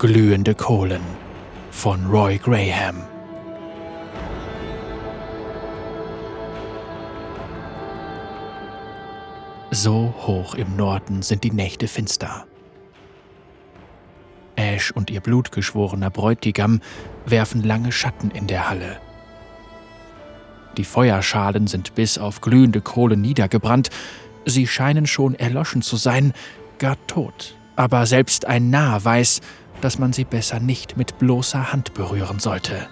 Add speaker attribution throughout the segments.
Speaker 1: Glühende Kohlen von Roy Graham. So hoch im Norden sind die Nächte finster. Ash und ihr blutgeschworener Bräutigam werfen lange Schatten in der Halle. Die Feuerschalen sind bis auf glühende Kohlen niedergebrannt, sie scheinen schon erloschen zu sein, gar tot. Aber selbst ein Narr weiß, dass man sie besser nicht mit bloßer Hand berühren sollte.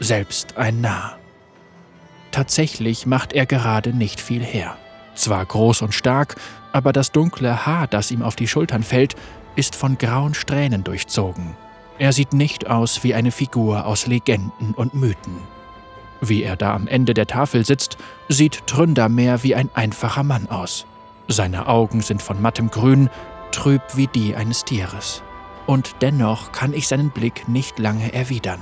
Speaker 1: Selbst ein Narr. Tatsächlich macht er gerade nicht viel her. Zwar groß und stark, aber das dunkle Haar, das ihm auf die Schultern fällt, ist von grauen Strähnen durchzogen. Er sieht nicht aus wie eine Figur aus Legenden und Mythen. Wie er da am Ende der Tafel sitzt, sieht Tründer mehr wie ein einfacher Mann aus. Seine Augen sind von mattem Grün, trüb wie die eines Tieres. Und dennoch kann ich seinen Blick nicht lange erwidern.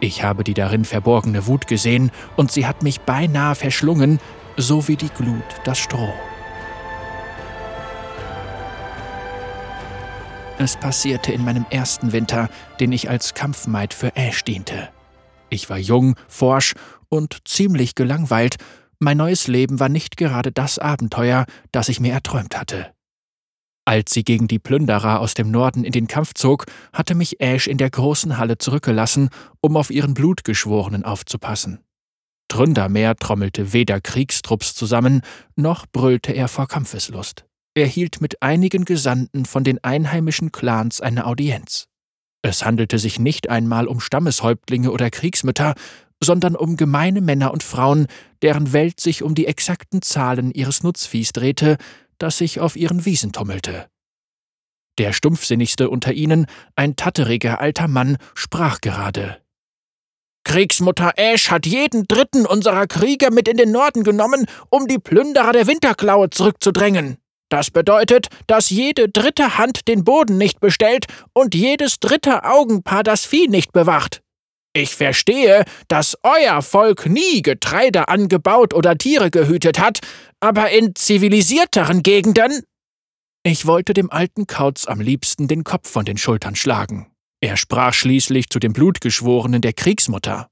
Speaker 1: Ich habe die darin verborgene Wut gesehen und sie hat mich beinahe verschlungen, so wie die Glut das Stroh. Es passierte in meinem ersten Winter, den ich als Kampfmaid für Ash diente. Ich war jung, forsch und ziemlich gelangweilt. Mein neues Leben war nicht gerade das Abenteuer, das ich mir erträumt hatte. Als sie gegen die Plünderer aus dem Norden in den Kampf zog, hatte mich Ash in der großen Halle zurückgelassen, um auf ihren Blutgeschworenen aufzupassen. Tründermeer trommelte weder Kriegstrupps zusammen, noch brüllte er vor Kampfeslust. Er hielt mit einigen Gesandten von den einheimischen Clans eine Audienz. Es handelte sich nicht einmal um Stammeshäuptlinge oder Kriegsmütter, sondern um gemeine Männer und Frauen, deren Welt sich um die exakten Zahlen ihres Nutzviehs drehte, das sich auf ihren Wiesen tummelte. Der stumpfsinnigste unter ihnen, ein tatteriger alter Mann, sprach gerade. Kriegsmutter Ash hat jeden dritten unserer Krieger mit in den Norden genommen, um die Plünderer der Winterklaue zurückzudrängen. Das bedeutet, dass jede dritte Hand den Boden nicht bestellt und jedes dritte Augenpaar das Vieh nicht bewacht. Ich verstehe, dass euer Volk nie Getreide angebaut oder Tiere gehütet hat, aber in zivilisierteren Gegenden. Ich wollte dem alten Kauz am liebsten den Kopf von den Schultern schlagen. Er sprach schließlich zu dem Blutgeschworenen der Kriegsmutter.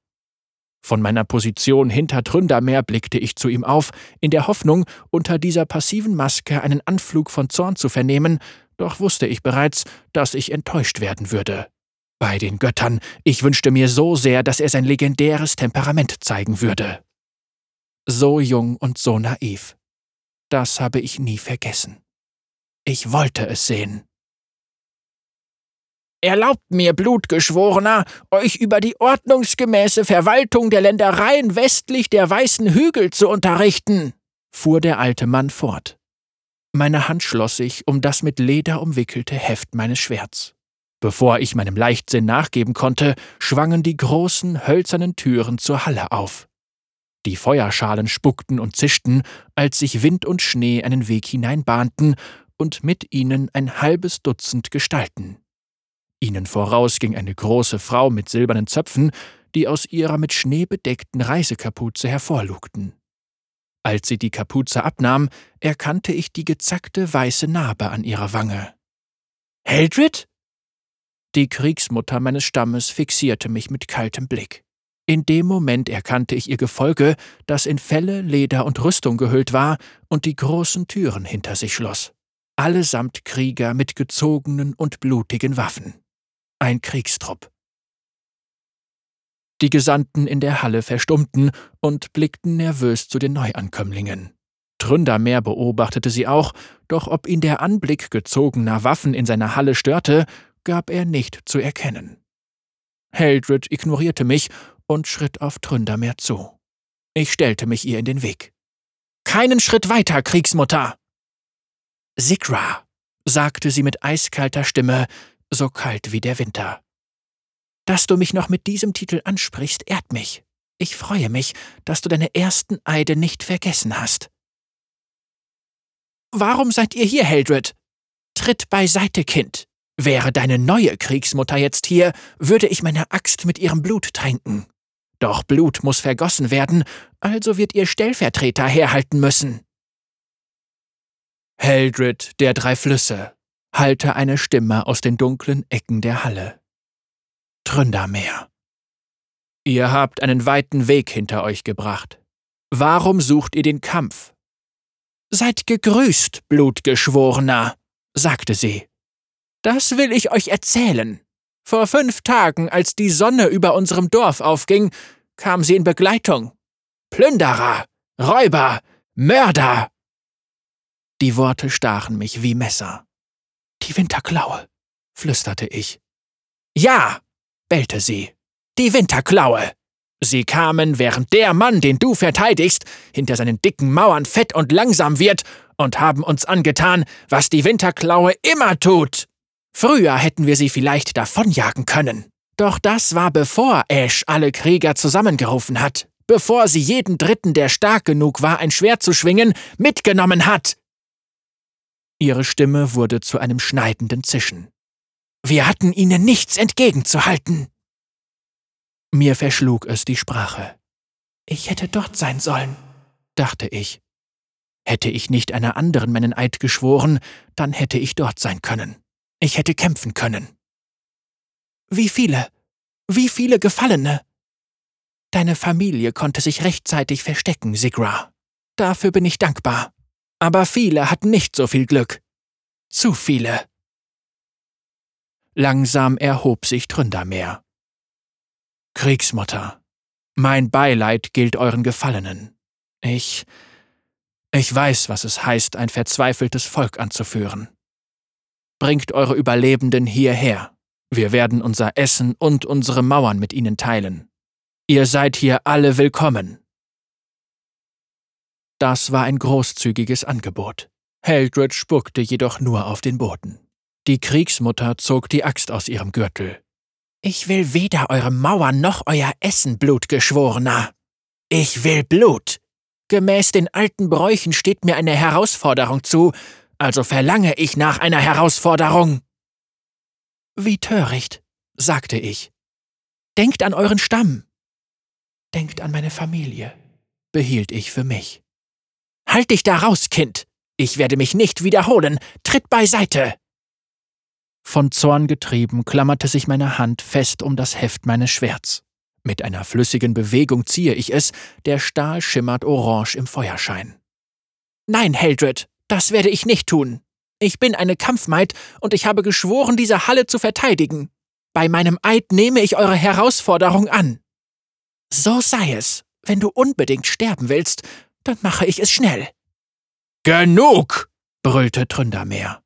Speaker 1: Von meiner Position hinter Tründermeer blickte ich zu ihm auf, in der Hoffnung, unter dieser passiven Maske einen Anflug von Zorn zu vernehmen, doch wusste ich bereits, dass ich enttäuscht werden würde. Bei den Göttern, ich wünschte mir so sehr, dass er sein legendäres Temperament zeigen würde. So jung und so naiv. Das habe ich nie vergessen. Ich wollte es sehen. Erlaubt mir, Blutgeschworener, euch über die ordnungsgemäße Verwaltung der Ländereien westlich der weißen Hügel zu unterrichten, fuhr der alte Mann fort. Meine Hand schloss sich um das mit Leder umwickelte Heft meines Schwerts. Bevor ich meinem Leichtsinn nachgeben konnte, schwangen die großen hölzernen Türen zur Halle auf. Die Feuerschalen spuckten und zischten, als sich Wind und Schnee einen Weg hineinbahnten und mit ihnen ein halbes Dutzend Gestalten. Ihnen voraus ging eine große Frau mit silbernen Zöpfen, die aus ihrer mit Schnee bedeckten Reisekapuze hervorlugten. Als sie die Kapuze abnahm, erkannte ich die gezackte weiße Narbe an ihrer Wange. Heldred? Die Kriegsmutter meines Stammes fixierte mich mit kaltem Blick. In dem Moment erkannte ich ihr Gefolge, das in Felle, Leder und Rüstung gehüllt war und die großen Türen hinter sich schloss. Allesamt Krieger mit gezogenen und blutigen Waffen ein Kriegstrupp. Die Gesandten in der Halle verstummten und blickten nervös zu den Neuankömmlingen. Tründermeer beobachtete sie auch, doch ob ihn der Anblick gezogener Waffen in seiner Halle störte, gab er nicht zu erkennen. Heldred ignorierte mich und schritt auf Tründermeer zu. Ich stellte mich ihr in den Weg. Keinen Schritt weiter, Kriegsmutter! Sigra, sagte sie mit eiskalter Stimme, so kalt wie der Winter. Dass du mich noch mit diesem Titel ansprichst, ehrt mich. Ich freue mich, dass du deine ersten Eide nicht vergessen hast. Warum seid ihr hier, Heldred? Tritt beiseite, Kind. Wäre deine neue Kriegsmutter jetzt hier, würde ich meine Axt mit ihrem Blut tränken. Doch Blut muss vergossen werden, also wird ihr Stellvertreter herhalten müssen. Heldred der drei Flüsse, hallte eine Stimme aus den dunklen Ecken der Halle. Tründermeer. Ihr habt einen weiten Weg hinter euch gebracht. Warum sucht ihr den Kampf? Seid gegrüßt, Blutgeschworener, sagte sie. Das will ich euch erzählen. Vor fünf Tagen, als die Sonne über unserem Dorf aufging, kam sie in Begleitung. Plünderer, Räuber, Mörder. Die Worte stachen mich wie Messer. Die Winterklaue, flüsterte ich. Ja, bellte sie. Die Winterklaue. Sie kamen, während der Mann, den du verteidigst, hinter seinen dicken Mauern fett und langsam wird, und haben uns angetan, was die Winterklaue immer tut. Früher hätten wir sie vielleicht davonjagen können. Doch das war bevor Ash alle Krieger zusammengerufen hat, bevor sie jeden Dritten, der stark genug war, ein Schwert zu schwingen, mitgenommen hat. Ihre Stimme wurde zu einem schneidenden Zischen. Wir hatten ihnen nichts entgegenzuhalten. Mir verschlug es die Sprache. Ich hätte dort sein sollen, dachte ich. Hätte ich nicht einer anderen meinen Eid geschworen, dann hätte ich dort sein können. Ich hätte kämpfen können. Wie viele? Wie viele Gefallene? Deine Familie konnte sich rechtzeitig verstecken, Sigra. Dafür bin ich dankbar. Aber viele hatten nicht so viel Glück. Zu viele. Langsam erhob sich Tründermeer. Kriegsmutter, mein Beileid gilt euren Gefallenen. Ich. Ich weiß, was es heißt, ein verzweifeltes Volk anzuführen. Bringt eure Überlebenden hierher. Wir werden unser Essen und unsere Mauern mit ihnen teilen. Ihr seid hier alle willkommen. Das war ein großzügiges Angebot. Heldred spuckte jedoch nur auf den Boden. Die Kriegsmutter zog die Axt aus ihrem Gürtel. Ich will weder eure Mauern noch euer Essen, Blutgeschworener. Ich will Blut. Gemäß den alten Bräuchen steht mir eine Herausforderung zu, also verlange ich nach einer Herausforderung. Wie töricht, sagte ich. Denkt an euren Stamm. Denkt an meine Familie, behielt ich für mich. Halt dich da raus, Kind! Ich werde mich nicht wiederholen. Tritt beiseite! Von Zorn getrieben klammerte sich meine Hand fest um das Heft meines Schwerts. Mit einer flüssigen Bewegung ziehe ich es, der Stahl schimmert orange im Feuerschein. Nein, Heldred, das werde ich nicht tun. Ich bin eine Kampfmaid und ich habe geschworen, diese Halle zu verteidigen. Bei meinem Eid nehme ich eure Herausforderung an. So sei es. Wenn du unbedingt sterben willst, dann mache ich es schnell. Genug! brüllte Tründermeer.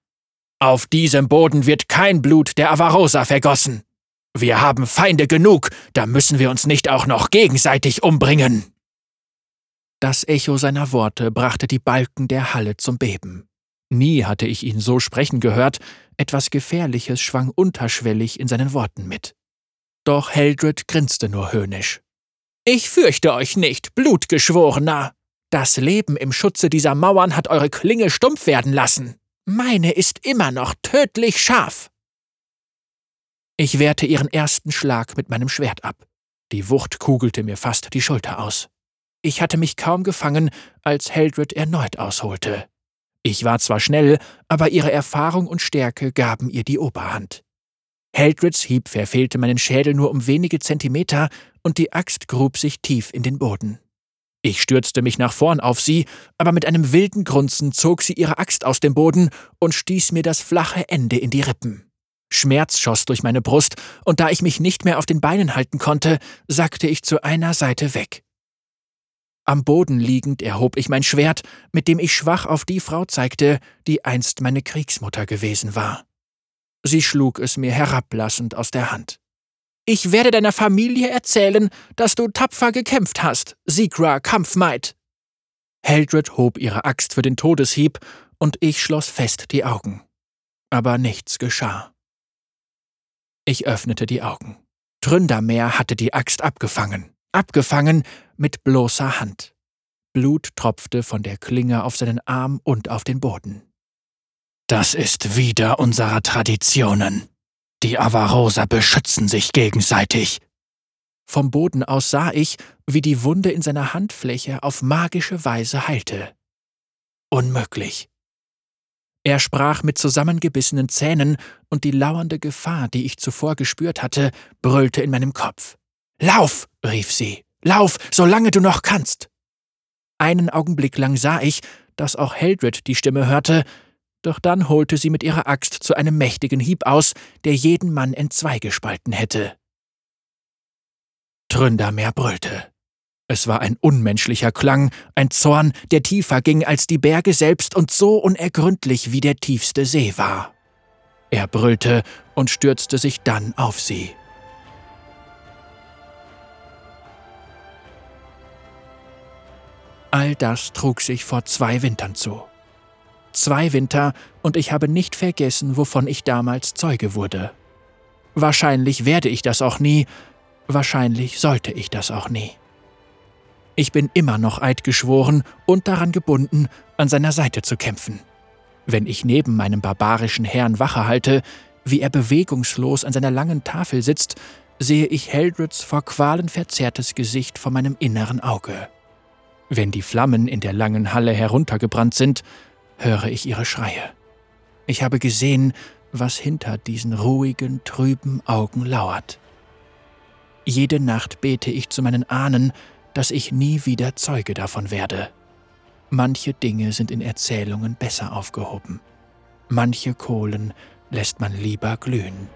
Speaker 1: Auf diesem Boden wird kein Blut der Avarosa vergossen. Wir haben Feinde genug, da müssen wir uns nicht auch noch gegenseitig umbringen. Das Echo seiner Worte brachte die Balken der Halle zum Beben. Nie hatte ich ihn so sprechen gehört, etwas Gefährliches schwang unterschwellig in seinen Worten mit. Doch Heldred grinste nur höhnisch. Ich fürchte euch nicht, Blutgeschworener. Das Leben im Schutze dieser Mauern hat eure Klinge stumpf werden lassen. Meine ist immer noch tödlich scharf. Ich wehrte ihren ersten Schlag mit meinem Schwert ab. Die Wucht kugelte mir fast die Schulter aus. Ich hatte mich kaum gefangen, als Heldred erneut ausholte. Ich war zwar schnell, aber ihre Erfahrung und Stärke gaben ihr die Oberhand. Heldreds Hieb verfehlte meinen Schädel nur um wenige Zentimeter und die Axt grub sich tief in den Boden. Ich stürzte mich nach vorn auf sie, aber mit einem wilden Grunzen zog sie ihre Axt aus dem Boden und stieß mir das flache Ende in die Rippen. Schmerz schoss durch meine Brust, und da ich mich nicht mehr auf den Beinen halten konnte, sackte ich zu einer Seite weg. Am Boden liegend erhob ich mein Schwert, mit dem ich schwach auf die Frau zeigte, die einst meine Kriegsmutter gewesen war. Sie schlug es mir herablassend aus der Hand. Ich werde deiner Familie erzählen, dass du tapfer gekämpft hast, Sigra Kampfmaid. Heldred hob ihre Axt für den Todeshieb, und ich schloss fest die Augen. Aber nichts geschah. Ich öffnete die Augen. Tründermeer hatte die Axt abgefangen abgefangen mit bloßer Hand. Blut tropfte von der Klinge auf seinen Arm und auf den Boden. Das ist wieder unserer Traditionen. Die Avarosa beschützen sich gegenseitig. Vom Boden aus sah ich, wie die Wunde in seiner Handfläche auf magische Weise heilte. Unmöglich. Er sprach mit zusammengebissenen Zähnen, und die lauernde Gefahr, die ich zuvor gespürt hatte, brüllte in meinem Kopf. Lauf, rief sie, lauf, solange du noch kannst. Einen Augenblick lang sah ich, dass auch Heldred die Stimme hörte, doch dann holte sie mit ihrer Axt zu einem mächtigen Hieb aus, der jeden Mann entzwei gespalten hätte. Tründermeer brüllte. Es war ein unmenschlicher Klang, ein Zorn, der tiefer ging als die Berge selbst und so unergründlich wie der tiefste See war. Er brüllte und stürzte sich dann auf sie. All das trug sich vor zwei Wintern zu. Zwei Winter, und ich habe nicht vergessen, wovon ich damals Zeuge wurde. Wahrscheinlich werde ich das auch nie, wahrscheinlich sollte ich das auch nie. Ich bin immer noch eidgeschworen und daran gebunden, an seiner Seite zu kämpfen. Wenn ich neben meinem barbarischen Herrn Wache halte, wie er bewegungslos an seiner langen Tafel sitzt, sehe ich Heldreds vor Qualen verzerrtes Gesicht vor meinem inneren Auge. Wenn die Flammen in der langen Halle heruntergebrannt sind, höre ich ihre Schreie. Ich habe gesehen, was hinter diesen ruhigen, trüben Augen lauert. Jede Nacht bete ich zu meinen Ahnen, dass ich nie wieder Zeuge davon werde. Manche Dinge sind in Erzählungen besser aufgehoben. Manche Kohlen lässt man lieber glühen.